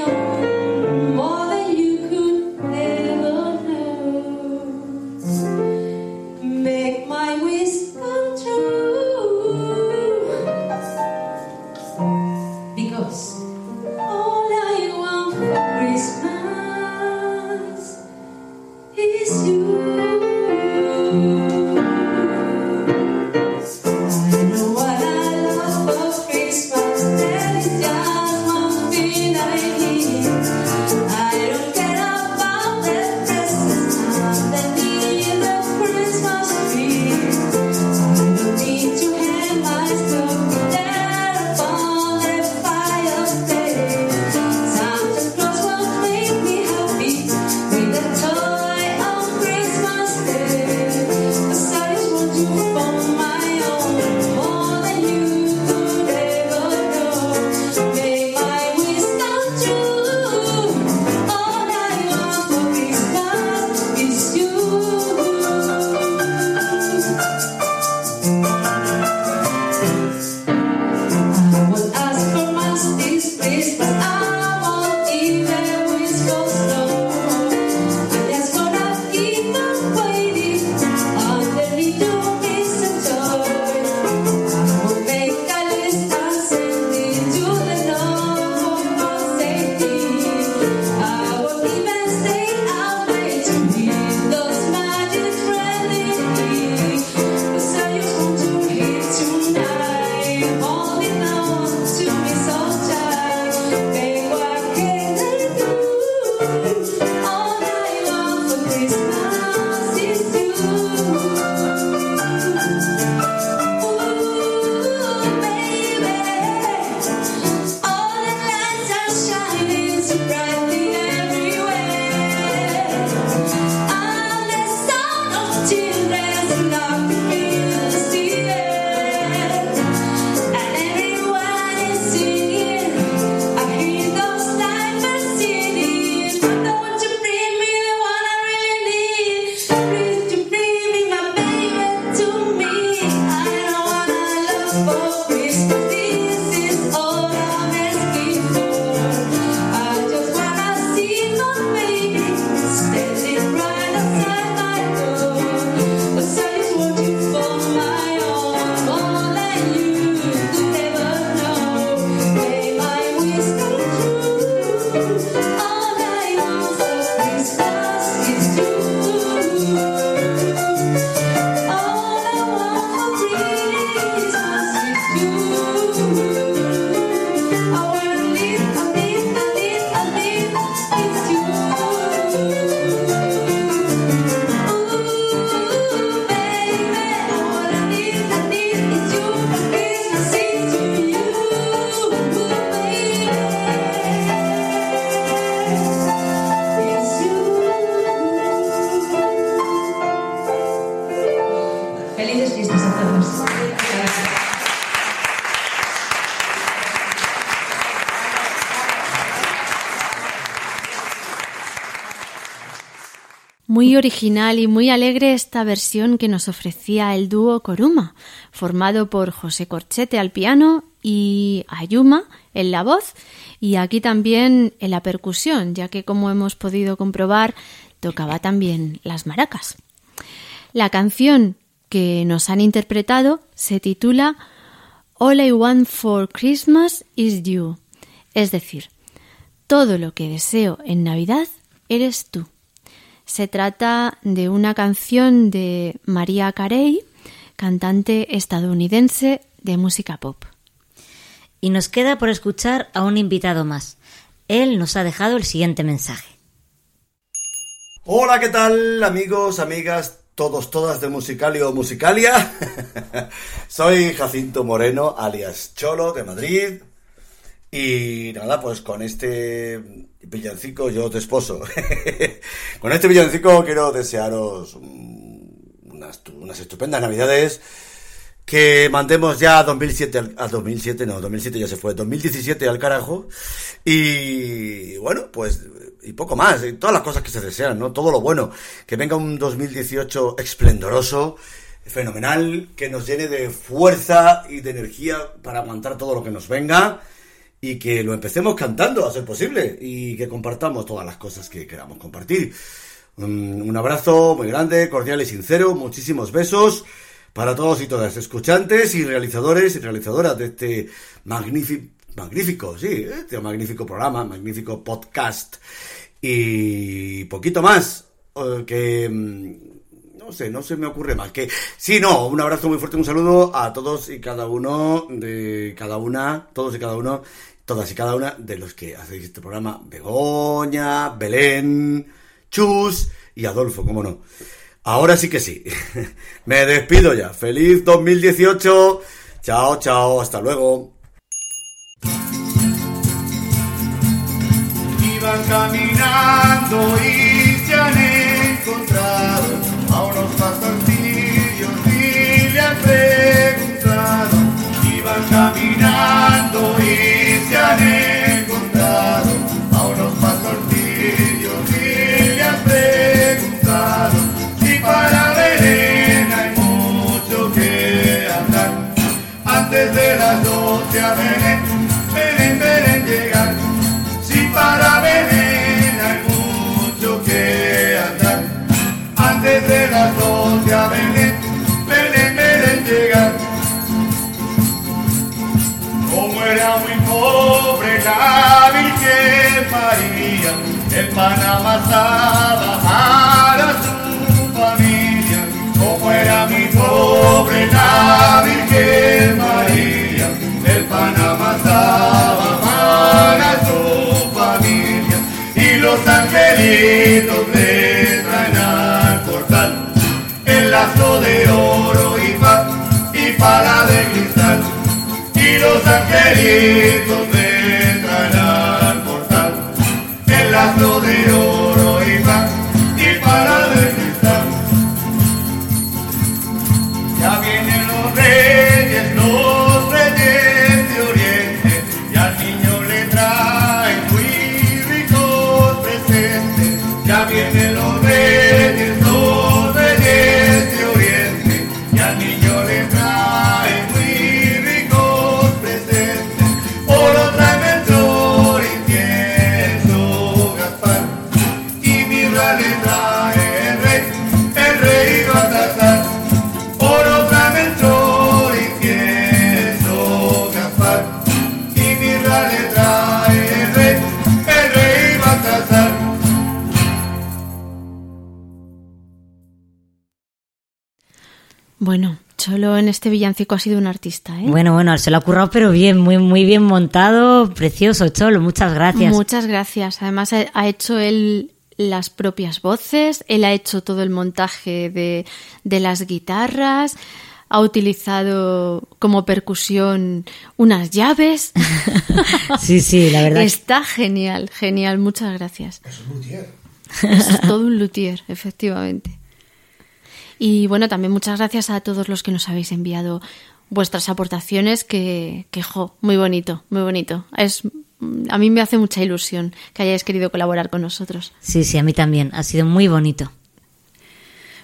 Original y muy alegre esta versión que nos ofrecía el dúo Coruma, formado por José Corchete al piano y Ayuma en la voz, y aquí también en la percusión, ya que como hemos podido comprobar, tocaba también las maracas. La canción que nos han interpretado se titula All I Want for Christmas is You, es decir, todo lo que deseo en Navidad eres tú. Se trata de una canción de María Carey, cantante estadounidense de música pop. Y nos queda por escuchar a un invitado más. Él nos ha dejado el siguiente mensaje. Hola, ¿qué tal amigos, amigas, todos, todas de Musicalio Musicalia? Soy Jacinto Moreno, alias Cholo, de Madrid. Y nada, pues con este villancico yo te esposo. con este villancico quiero desearos unas, estupendas navidades. Que mandemos ya a 2007, al- a 2007, no, 2007 ya se fue, 2017 al carajo. Y bueno, pues, y poco más, y todas las cosas que se desean, ¿no? Todo lo bueno. Que venga un 2018 esplendoroso, fenomenal, que nos llene de fuerza y de energía para aguantar todo lo que nos venga y que lo empecemos cantando a ser posible y que compartamos todas las cosas que queramos compartir. Un, un abrazo muy grande, cordial y sincero, muchísimos besos para todos y todas, escuchantes y realizadores y realizadoras de este magnífico, magnífico, sí, este magnífico programa, magnífico podcast y poquito más eh, que mm, no sé, no se me ocurre más que sí, no, un abrazo muy fuerte, un saludo a todos y cada uno de cada una, todos y cada uno, todas y cada una de los que hacéis este programa, Begoña, Belén, Chus y Adolfo, cómo no. Ahora sí que sí. Me despido ya. Feliz 2018. Chao, chao. Hasta luego. Antes de las doce pan amasaba para su familia. Como era muy pobre la Virgen María, el pan amasaba para su familia. Y los angelitos le traen al portal el lazo de oro y pa, y pala de cristal. Y los angelitos el lazo de oro Bueno, Cholo en este villancico ha sido un artista, ¿eh? Bueno, bueno, se lo ha currado, pero bien, muy, muy bien montado, precioso, Cholo, muchas gracias. Muchas gracias. Además, ha- ha hecho él las propias voces, él ha hecho todo el montaje de, de las guitarras, ha utilizado como percusión unas llaves. Sí, sí, la verdad. Está genial, genial. Muchas gracias. Es un luthier. Es todo un luthier, efectivamente. Y bueno, también muchas gracias a todos los que nos habéis enviado vuestras aportaciones, que, que jo, muy bonito, muy bonito. Es, a mí me hace mucha ilusión que hayáis querido colaborar con nosotros. Sí, sí, a mí también, ha sido muy bonito.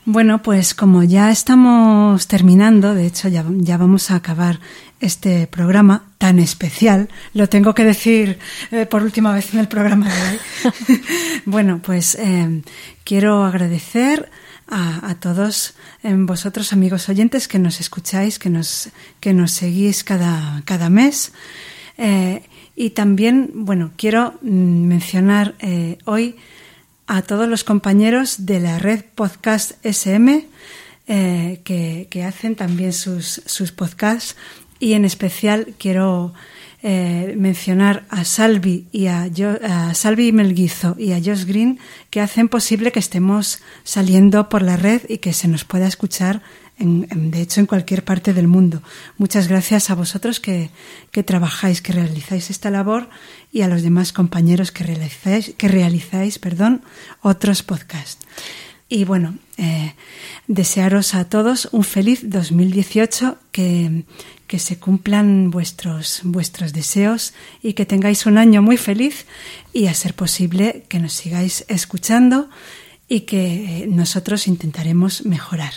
Bueno, pues como ya estamos terminando, de hecho ya, ya vamos a acabar este programa tan especial, lo tengo que decir eh, por última vez en el programa de hoy. bueno, pues eh, quiero agradecer a, todos eh, vosotros, amigos oyentes, que nos escucháis, que nos, que nos seguís cada, cada mes. Eh, y también, bueno, quiero mm, mencionar eh, hoy a todos los compañeros de la red Podcast SM eh, que, que hacen también sus, sus podcasts y en especial quiero eh, mencionar a Salvi y a, Jo- a Melguizo y a Josh Green que hacen posible que estemos saliendo por la red y que se nos pueda escuchar en- de hecho en cualquier parte del mundo. Muchas gracias a vosotros que, que trabajáis, que realizáis esta labor y a los demás compañeros que realizáis, que realizáis perdón, otros podcasts. Y bueno, eh, desearos a todos un feliz 2018, que, que se cumplan vuestros, vuestros deseos y que tengáis un año muy feliz y a ser posible que nos sigáis escuchando y que eh, nosotros intentaremos mejorar.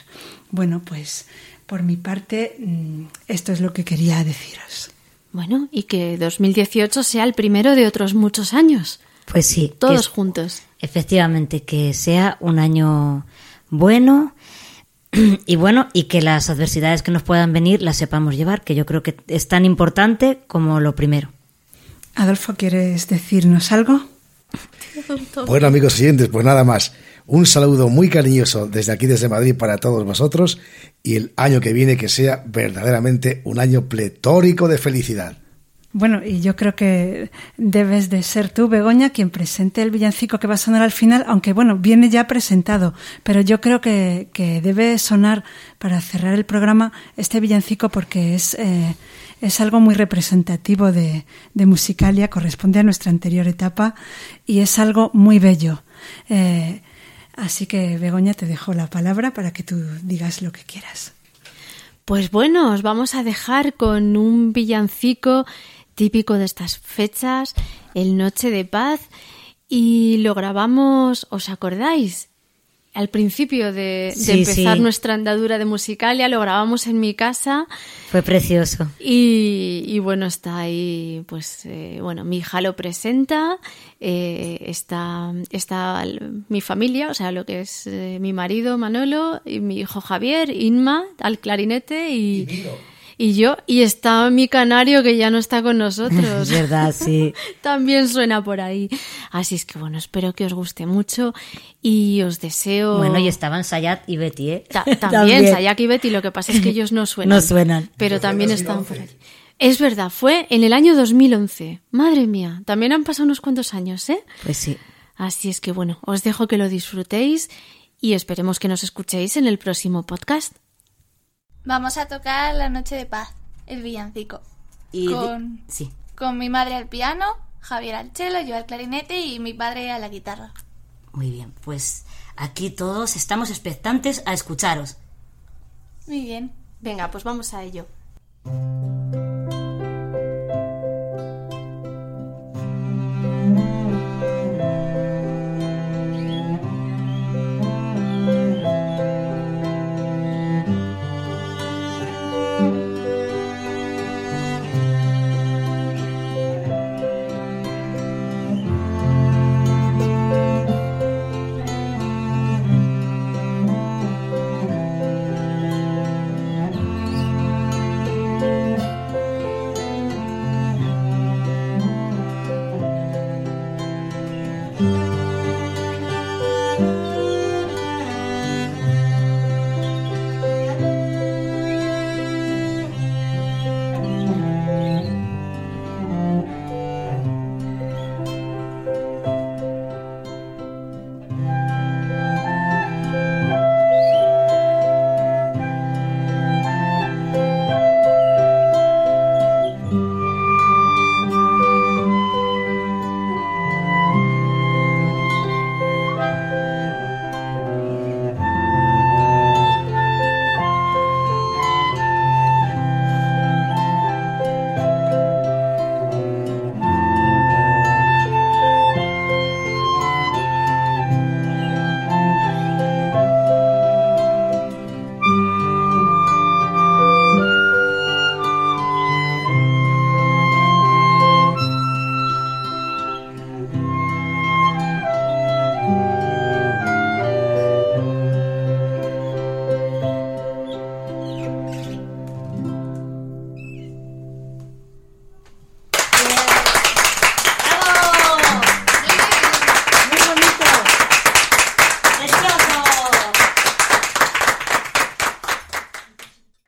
Bueno, pues por mi parte, mm, esto es lo que quería deciros. Bueno, y que 2018 sea el primero de otros muchos años. Pues sí. Todos es- juntos. Efectivamente, que sea un año bueno y bueno, y que las adversidades que nos puedan venir las sepamos llevar, que yo creo que es tan importante como lo primero. Adolfo, ¿quieres decirnos algo? Bueno, amigos oyentes, pues nada más. Un saludo muy cariñoso desde aquí, desde Madrid, para todos vosotros y el año que viene que sea verdaderamente un año pletórico de felicidad. Bueno, y yo creo que debes de ser tú, Begoña, quien presente el villancico que va a sonar al final, aunque bueno, viene ya presentado, pero yo creo que, que debe sonar para cerrar el programa este villancico porque es, eh, es algo muy representativo de, de Musicalia, corresponde a nuestra anterior etapa y es algo muy bello. Eh, así que, Begoña, te dejo la palabra para que tú digas lo que quieras. Pues bueno, os vamos a dejar con un villancico típico de estas fechas, el Noche de Paz, y lo grabamos, ¿os acordáis? Al principio de, de Sí, empezar sí. nuestra andadura de Musicalia, lo grabamos en mi casa Fue precioso. y, y bueno, está ahí, pues, eh, bueno, mi hija lo presenta, eh, está, está mi familia, o sea, lo que es eh, mi marido Manolo, y mi hijo Javier, Inma, al clarinete y, y yo, y está mi canario que ya no está con nosotros. Es verdad, sí. También suena por ahí. Así es que bueno, espero que os guste mucho y os deseo... Bueno, y estaban Sayat y Betty, ¿eh? Ta- también, Sayak y Betty, lo que pasa es que ellos no suenan. No suenan. Pero también están por ahí. Es verdad, fue en el año 2011. Madre mía, también han pasado unos cuantos años, ¿eh? Pues sí. Así es que bueno, os dejo que lo disfrutéis y esperemos que nos escuchéis en el próximo podcast. Vamos a tocar La Noche de Paz, el villancico. Y con, sí. con mi madre al piano, Javier al cello, yo al clarinete y mi padre a la guitarra. Muy bien, pues aquí todos estamos expectantes a escucharos. Muy bien. Venga, pues vamos a ello. Thank